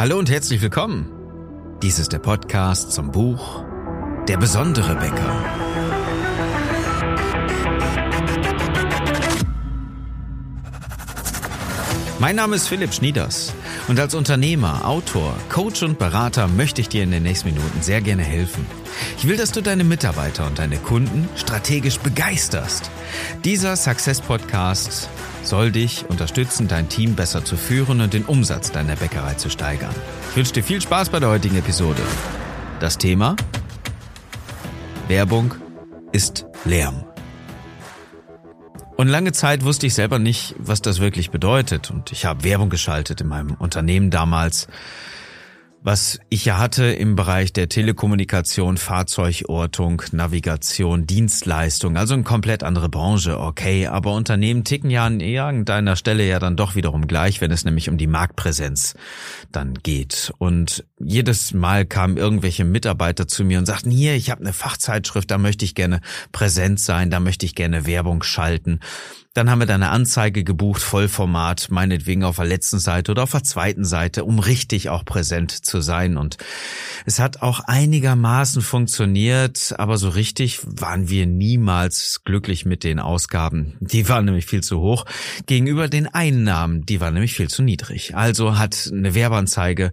Hallo und herzlich willkommen. Dies ist der Podcast zum Buch Der besondere Bäcker. Mein Name ist Philipp Schnieders und als Unternehmer, Autor, Coach und Berater möchte ich dir in den nächsten Minuten sehr gerne helfen. Ich will, dass du deine Mitarbeiter und deine Kunden strategisch begeisterst. Dieser Success Podcast soll dich unterstützen, dein Team besser zu führen und den Umsatz deiner Bäckerei zu steigern. Ich wünsche dir viel Spaß bei der heutigen Episode. Das Thema Werbung ist Lärm. Und lange Zeit wusste ich selber nicht, was das wirklich bedeutet. Und ich habe Werbung geschaltet in meinem Unternehmen damals was ich ja hatte im Bereich der Telekommunikation, Fahrzeugortung, Navigation, Dienstleistung, also eine komplett andere Branche, okay, aber Unternehmen ticken ja an irgendeiner Stelle ja dann doch wiederum gleich, wenn es nämlich um die Marktpräsenz dann geht. Und jedes Mal kamen irgendwelche Mitarbeiter zu mir und sagten, hier, ich habe eine Fachzeitschrift, da möchte ich gerne präsent sein, da möchte ich gerne Werbung schalten. Dann haben wir da eine Anzeige gebucht, Vollformat, meinetwegen auf der letzten Seite oder auf der zweiten Seite, um richtig auch präsent zu sein. Und es hat auch einigermaßen funktioniert, aber so richtig waren wir niemals glücklich mit den Ausgaben. Die waren nämlich viel zu hoch gegenüber den Einnahmen. Die waren nämlich viel zu niedrig. Also hat eine Werbeanzeige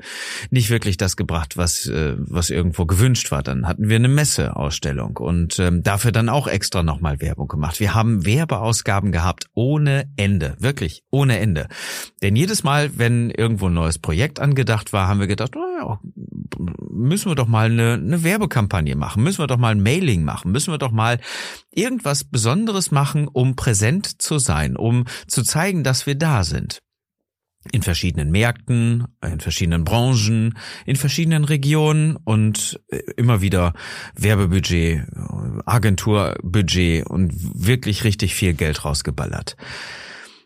nicht wirklich das gebracht, was, äh, was irgendwo gewünscht war. Dann hatten wir eine Messeausstellung und ähm, dafür dann auch extra nochmal Werbung gemacht. Wir haben Werbeausgaben gehabt gehabt ohne Ende, wirklich ohne Ende. Denn jedes Mal, wenn irgendwo ein neues Projekt angedacht war, haben wir gedacht, oh ja, müssen wir doch mal eine, eine Werbekampagne machen, müssen wir doch mal ein Mailing machen, müssen wir doch mal irgendwas Besonderes machen, um präsent zu sein, um zu zeigen, dass wir da sind in verschiedenen Märkten, in verschiedenen Branchen, in verschiedenen Regionen und äh, immer wieder Werbebudget, Agenturbudget und wirklich richtig viel Geld rausgeballert.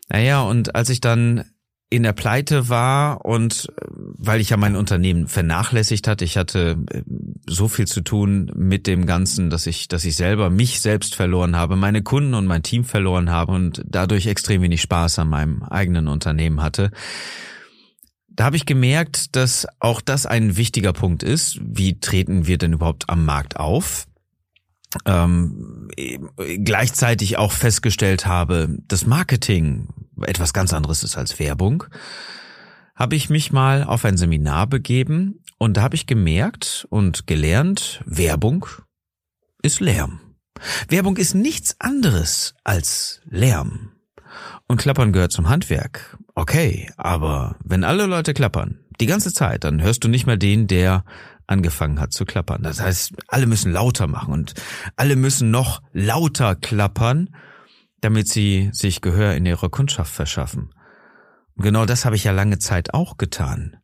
Naja, und als ich dann in der Pleite war und äh, weil ich ja mein Unternehmen vernachlässigt hatte, ich hatte äh, so viel zu tun mit dem Ganzen, dass ich, dass ich selber mich selbst verloren habe, meine Kunden und mein Team verloren habe und dadurch extrem wenig Spaß an meinem eigenen Unternehmen hatte. Da habe ich gemerkt, dass auch das ein wichtiger Punkt ist. Wie treten wir denn überhaupt am Markt auf? Ähm, gleichzeitig auch festgestellt habe, das Marketing etwas ganz anderes ist als Werbung, habe ich mich mal auf ein Seminar begeben und da habe ich gemerkt und gelernt, Werbung ist Lärm. Werbung ist nichts anderes als Lärm. Und Klappern gehört zum Handwerk. Okay, aber wenn alle Leute klappern, die ganze Zeit, dann hörst du nicht mehr den, der angefangen hat zu klappern. Das heißt, alle müssen lauter machen und alle müssen noch lauter klappern, damit sie sich Gehör in ihrer Kundschaft verschaffen. Und genau das habe ich ja lange Zeit auch getan,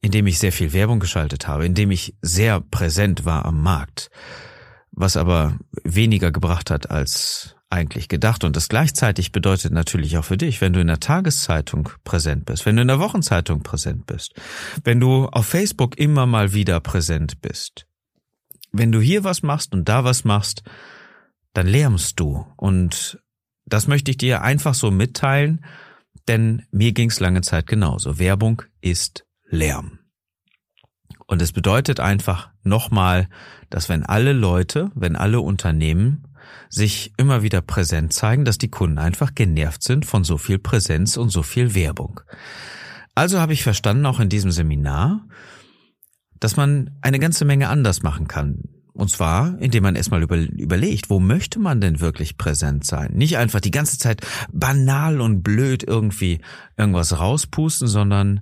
indem ich sehr viel Werbung geschaltet habe, indem ich sehr präsent war am Markt, was aber weniger gebracht hat als eigentlich gedacht. Und das gleichzeitig bedeutet natürlich auch für dich, wenn du in der Tageszeitung präsent bist, wenn du in der Wochenzeitung präsent bist, wenn du auf Facebook immer mal wieder präsent bist, wenn du hier was machst und da was machst, dann lärmst du und das möchte ich dir einfach so mitteilen, denn mir ging es lange Zeit genauso. Werbung ist Lärm. Und es bedeutet einfach nochmal, dass wenn alle Leute, wenn alle Unternehmen sich immer wieder präsent zeigen, dass die Kunden einfach genervt sind von so viel Präsenz und so viel Werbung. Also habe ich verstanden, auch in diesem Seminar, dass man eine ganze Menge anders machen kann. Und zwar, indem man erstmal über, überlegt, wo möchte man denn wirklich präsent sein? Nicht einfach die ganze Zeit banal und blöd irgendwie irgendwas rauspusten, sondern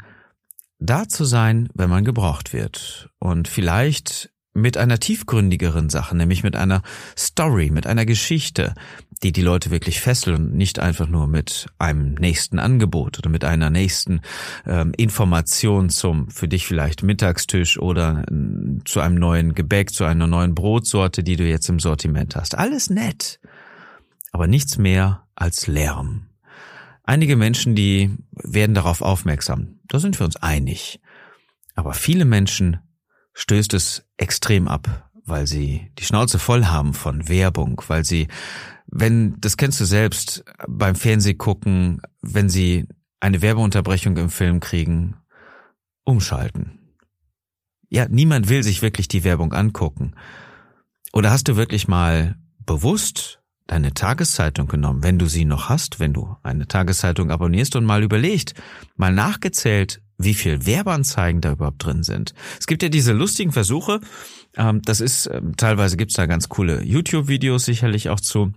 da zu sein, wenn man gebraucht wird. Und vielleicht mit einer tiefgründigeren Sache, nämlich mit einer Story, mit einer Geschichte, die die Leute wirklich fesseln und nicht einfach nur mit einem nächsten Angebot oder mit einer nächsten ähm, Information zum für dich vielleicht Mittagstisch oder äh, zu einem neuen Gebäck, zu einer neuen Brotsorte, die du jetzt im Sortiment hast. Alles nett, aber nichts mehr als Lärm. Einige Menschen, die werden darauf aufmerksam. Da sind wir uns einig. Aber viele Menschen stößt es extrem ab, weil sie die Schnauze voll haben von Werbung, weil sie, wenn, das kennst du selbst, beim Fernsehgucken, wenn sie eine Werbeunterbrechung im Film kriegen umschalten. Ja, niemand will sich wirklich die Werbung angucken. Oder hast du wirklich mal bewusst deine Tageszeitung genommen, wenn du sie noch hast, wenn du eine Tageszeitung abonnierst und mal überlegt, mal nachgezählt, wie viel Werbeanzeigen da überhaupt drin sind. Es gibt ja diese lustigen Versuche, ähm, das ist, ähm, teilweise gibt's da ganz coole YouTube-Videos sicherlich auch zu,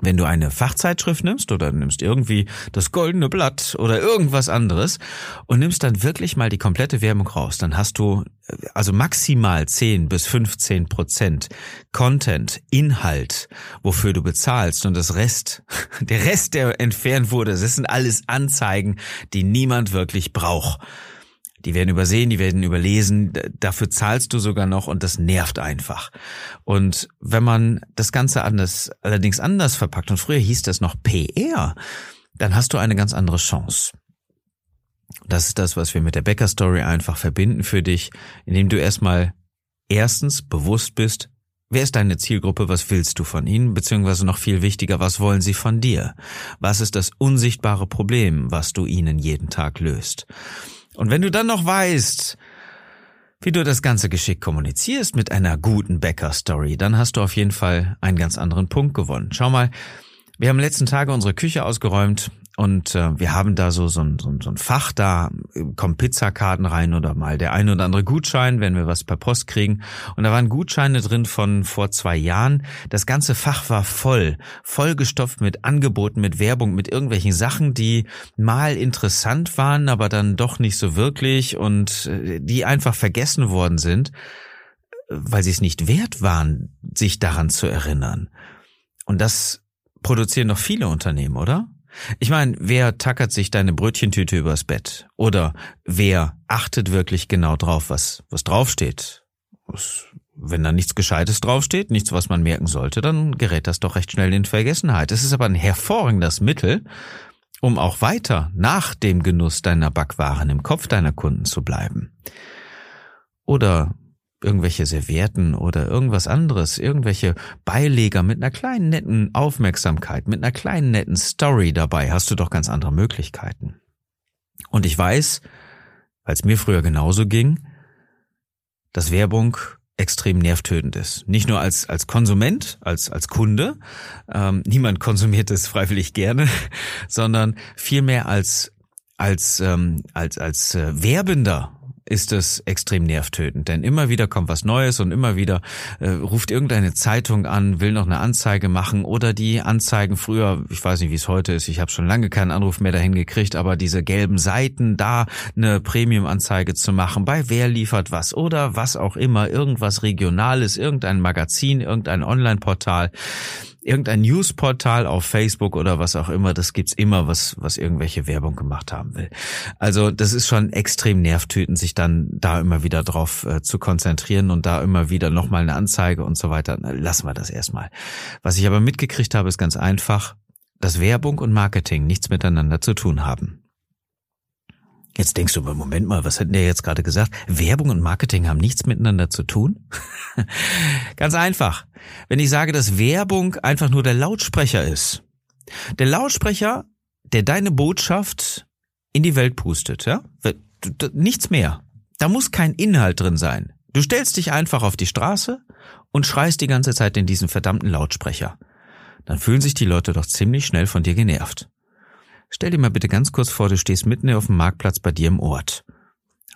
wenn du eine Fachzeitschrift nimmst oder nimmst irgendwie das goldene Blatt oder irgendwas anderes und nimmst dann wirklich mal die komplette Werbung raus, dann hast du äh, also maximal 10 bis 15 Prozent Content, Inhalt, wofür du bezahlst und das Rest, der Rest, der entfernt wurde, das sind alles Anzeigen, die niemand wirklich braucht. Die werden übersehen, die werden überlesen, dafür zahlst du sogar noch und das nervt einfach. Und wenn man das Ganze anders, allerdings anders verpackt, und früher hieß das noch PR, dann hast du eine ganz andere Chance. Das ist das, was wir mit der Bäcker Story einfach verbinden für dich, indem du erstmal erstens bewusst bist, Wer ist deine Zielgruppe? Was willst du von ihnen? Beziehungsweise noch viel wichtiger, was wollen sie von dir? Was ist das unsichtbare Problem, was du ihnen jeden Tag löst? Und wenn du dann noch weißt, wie du das ganze Geschick kommunizierst mit einer guten Bäcker-Story, dann hast du auf jeden Fall einen ganz anderen Punkt gewonnen. Schau mal, wir haben letzten Tage unsere Küche ausgeräumt und äh, wir haben da so, so, ein, so, so ein Fach, da kommen Pizzakarten rein oder mal der eine oder andere Gutschein, wenn wir was per Post kriegen. Und da waren Gutscheine drin von vor zwei Jahren. Das ganze Fach war voll, vollgestopft mit Angeboten, mit Werbung, mit irgendwelchen Sachen, die mal interessant waren, aber dann doch nicht so wirklich und äh, die einfach vergessen worden sind, weil sie es nicht wert waren, sich daran zu erinnern. Und das produzieren noch viele Unternehmen, oder? Ich meine, wer tackert sich deine Brötchentüte übers Bett? Oder wer achtet wirklich genau drauf, was, was draufsteht? Wenn da nichts Gescheites draufsteht, nichts, was man merken sollte, dann gerät das doch recht schnell in Vergessenheit. Es ist aber ein hervorragendes Mittel, um auch weiter nach dem Genuss deiner Backwaren im Kopf deiner Kunden zu bleiben. Oder irgendwelche Servietten oder irgendwas anderes, irgendwelche Beileger mit einer kleinen netten Aufmerksamkeit, mit einer kleinen netten Story dabei, hast du doch ganz andere Möglichkeiten. Und ich weiß, weil es mir früher genauso ging, dass Werbung extrem nervtötend ist. Nicht nur als, als Konsument, als, als Kunde, ähm, niemand konsumiert es freiwillig gerne, sondern vielmehr als, als, ähm, als, als äh, Werbender ist es extrem nervtötend, denn immer wieder kommt was Neues und immer wieder äh, ruft irgendeine Zeitung an, will noch eine Anzeige machen oder die Anzeigen früher, ich weiß nicht, wie es heute ist, ich habe schon lange keinen Anruf mehr dahin gekriegt, aber diese gelben Seiten, da eine Premium-Anzeige zu machen, bei wer liefert was oder was auch immer, irgendwas Regionales, irgendein Magazin, irgendein Online-Portal irgendein Newsportal auf Facebook oder was auch immer, das gibt's immer, was, was irgendwelche Werbung gemacht haben will. Also das ist schon extrem nervtötend, sich dann da immer wieder drauf äh, zu konzentrieren und da immer wieder nochmal eine Anzeige und so weiter. Lassen wir das erstmal. Was ich aber mitgekriegt habe, ist ganz einfach, dass Werbung und Marketing nichts miteinander zu tun haben. Jetzt denkst du, Moment mal, was hat der jetzt gerade gesagt? Werbung und Marketing haben nichts miteinander zu tun? Ganz einfach. Wenn ich sage, dass Werbung einfach nur der Lautsprecher ist. Der Lautsprecher, der deine Botschaft in die Welt pustet, ja? Nichts mehr. Da muss kein Inhalt drin sein. Du stellst dich einfach auf die Straße und schreist die ganze Zeit in diesen verdammten Lautsprecher. Dann fühlen sich die Leute doch ziemlich schnell von dir genervt. Stell dir mal bitte ganz kurz vor, du stehst mitten auf dem Marktplatz bei dir im Ort.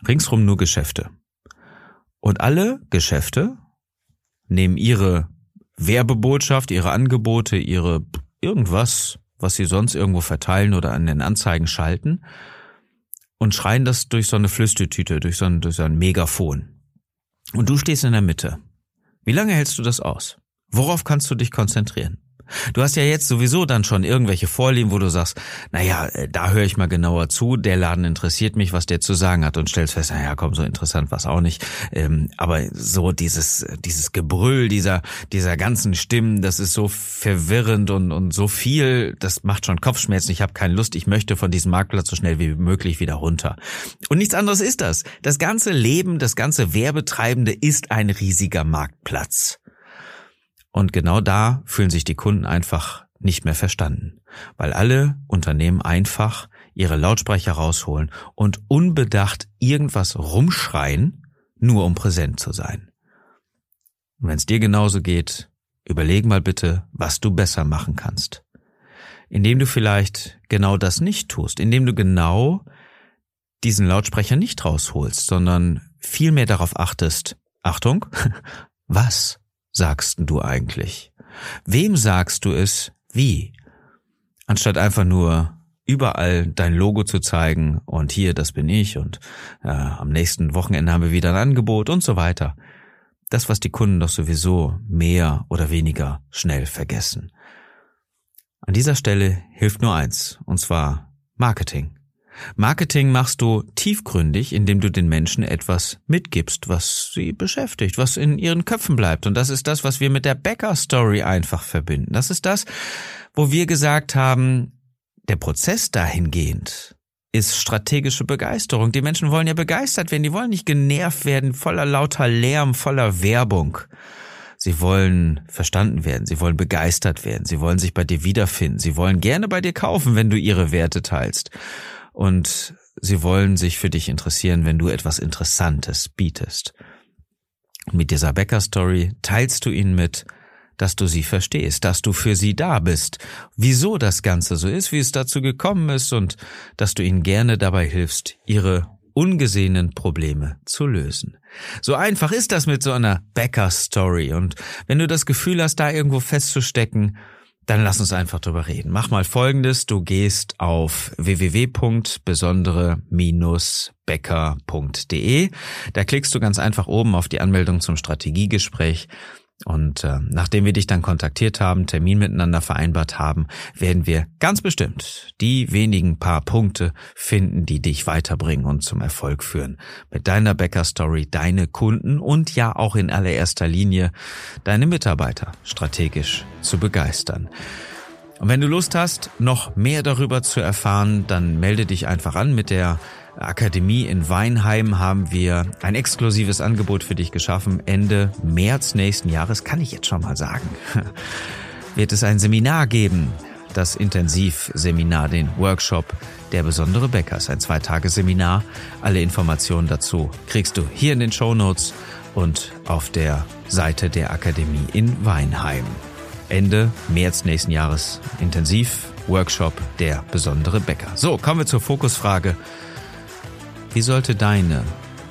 Ringsrum nur Geschäfte. Und alle Geschäfte nehmen ihre Werbebotschaft, ihre Angebote, ihre irgendwas, was sie sonst irgendwo verteilen oder an den Anzeigen schalten und schreien das durch so eine Flüstertüte, durch so ein, durch so ein Megafon. Und du stehst in der Mitte. Wie lange hältst du das aus? Worauf kannst du dich konzentrieren? Du hast ja jetzt sowieso dann schon irgendwelche Vorlieben, wo du sagst, naja, äh, da höre ich mal genauer zu, der Laden interessiert mich, was der zu sagen hat und stellst fest, naja, komm, so interessant was auch nicht. Ähm, aber so dieses, dieses Gebrüll dieser, dieser ganzen Stimmen, das ist so verwirrend und, und so viel, das macht schon Kopfschmerzen. Ich habe keine Lust, ich möchte von diesem Marktplatz so schnell wie möglich wieder runter. Und nichts anderes ist das. Das ganze Leben, das ganze Werbetreibende ist ein riesiger Marktplatz. Und genau da fühlen sich die Kunden einfach nicht mehr verstanden, weil alle Unternehmen einfach ihre Lautsprecher rausholen und unbedacht irgendwas rumschreien, nur um präsent zu sein. Und wenn es dir genauso geht, überleg mal bitte, was du besser machen kannst. Indem du vielleicht genau das nicht tust, indem du genau diesen Lautsprecher nicht rausholst, sondern vielmehr darauf achtest, Achtung, was sagst du eigentlich? Wem sagst du es wie? Anstatt einfach nur überall dein Logo zu zeigen und hier, das bin ich und äh, am nächsten Wochenende haben wir wieder ein Angebot und so weiter. Das, was die Kunden doch sowieso mehr oder weniger schnell vergessen. An dieser Stelle hilft nur eins, und zwar Marketing. Marketing machst du tiefgründig, indem du den Menschen etwas mitgibst, was sie beschäftigt, was in ihren Köpfen bleibt. Und das ist das, was wir mit der Bäcker-Story einfach verbinden. Das ist das, wo wir gesagt haben, der Prozess dahingehend ist strategische Begeisterung. Die Menschen wollen ja begeistert werden, die wollen nicht genervt werden, voller lauter Lärm, voller Werbung. Sie wollen verstanden werden, sie wollen begeistert werden, sie wollen sich bei dir wiederfinden, sie wollen gerne bei dir kaufen, wenn du ihre Werte teilst und sie wollen sich für dich interessieren, wenn du etwas Interessantes bietest. mit dieser Bäcker-Story teilst du ihnen mit, dass du sie verstehst, dass du für sie da bist, wieso das Ganze so ist, wie es dazu gekommen ist und dass du ihnen gerne dabei hilfst, ihre ungesehenen Probleme zu lösen. So einfach ist das mit so einer Bäcker-Story und wenn du das Gefühl hast, da irgendwo festzustecken, dann lass uns einfach drüber reden. Mach mal folgendes, du gehst auf www.besondere-becker.de. Da klickst du ganz einfach oben auf die Anmeldung zum Strategiegespräch und äh, nachdem wir dich dann kontaktiert haben, Termin miteinander vereinbart haben, werden wir ganz bestimmt die wenigen paar Punkte finden, die dich weiterbringen und zum Erfolg führen. Mit deiner Bäcker-Story deine Kunden und ja auch in allererster Linie deine Mitarbeiter strategisch zu begeistern. Und wenn du Lust hast, noch mehr darüber zu erfahren, dann melde dich einfach an mit der Akademie in Weinheim haben wir ein exklusives Angebot für dich geschaffen. Ende März nächsten Jahres, kann ich jetzt schon mal sagen, wird es ein Seminar geben. Das Intensivseminar, den Workshop Der besondere Bäckers, ein Zweitageseminar. Alle Informationen dazu kriegst du hier in den Show Notes und auf der Seite der Akademie in Weinheim. Ende März nächsten Jahres Intensiv Workshop Der besondere Bäcker. So, kommen wir zur Fokusfrage. Wie sollte deine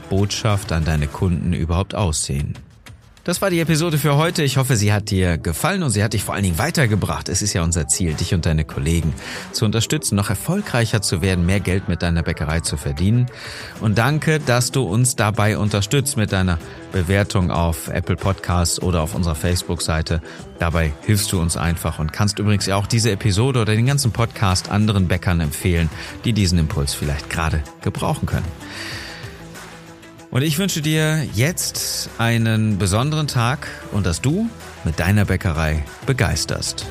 Botschaft an deine Kunden überhaupt aussehen? Das war die Episode für heute. Ich hoffe, sie hat dir gefallen und sie hat dich vor allen Dingen weitergebracht. Es ist ja unser Ziel, dich und deine Kollegen zu unterstützen, noch erfolgreicher zu werden, mehr Geld mit deiner Bäckerei zu verdienen. Und danke, dass du uns dabei unterstützt mit deiner Bewertung auf Apple Podcasts oder auf unserer Facebook-Seite. Dabei hilfst du uns einfach und kannst übrigens auch diese Episode oder den ganzen Podcast anderen Bäckern empfehlen, die diesen Impuls vielleicht gerade gebrauchen können. Und ich wünsche dir jetzt einen besonderen Tag und dass du mit deiner Bäckerei begeisterst.